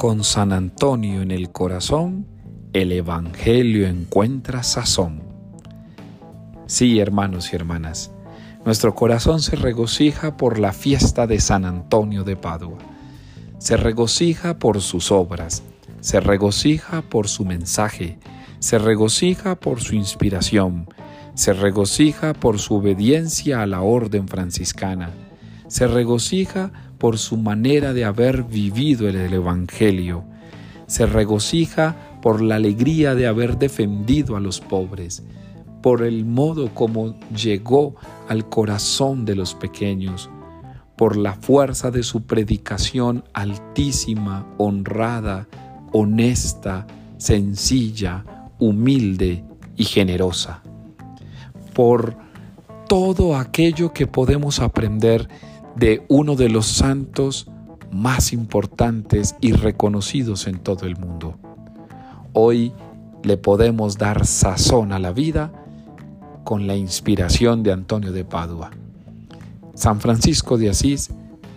Con San Antonio en el corazón, el Evangelio encuentra sazón. Sí, hermanos y hermanas, nuestro corazón se regocija por la fiesta de San Antonio de Padua. Se regocija por sus obras, se regocija por su mensaje, se regocija por su inspiración, se regocija por su obediencia a la orden franciscana, se regocija por su manera de haber vivido el Evangelio, se regocija por la alegría de haber defendido a los pobres, por el modo como llegó al corazón de los pequeños, por la fuerza de su predicación altísima, honrada, honesta, sencilla, humilde y generosa, por todo aquello que podemos aprender de uno de los santos más importantes y reconocidos en todo el mundo. Hoy le podemos dar sazón a la vida con la inspiración de Antonio de Padua. San Francisco de Asís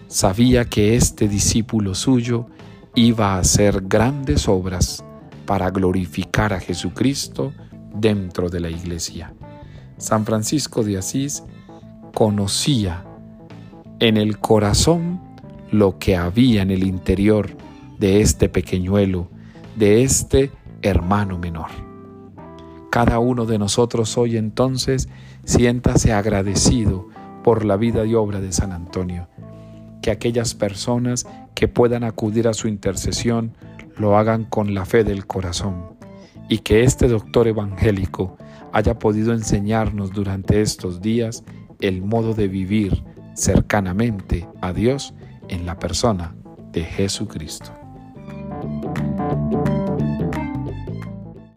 sabía que este discípulo suyo iba a hacer grandes obras para glorificar a Jesucristo dentro de la iglesia. San Francisco de Asís conocía en el corazón lo que había en el interior de este pequeñuelo, de este hermano menor. Cada uno de nosotros hoy entonces siéntase agradecido por la vida y obra de San Antonio. Que aquellas personas que puedan acudir a su intercesión lo hagan con la fe del corazón y que este doctor evangélico haya podido enseñarnos durante estos días el modo de vivir cercanamente a Dios en la persona de Jesucristo.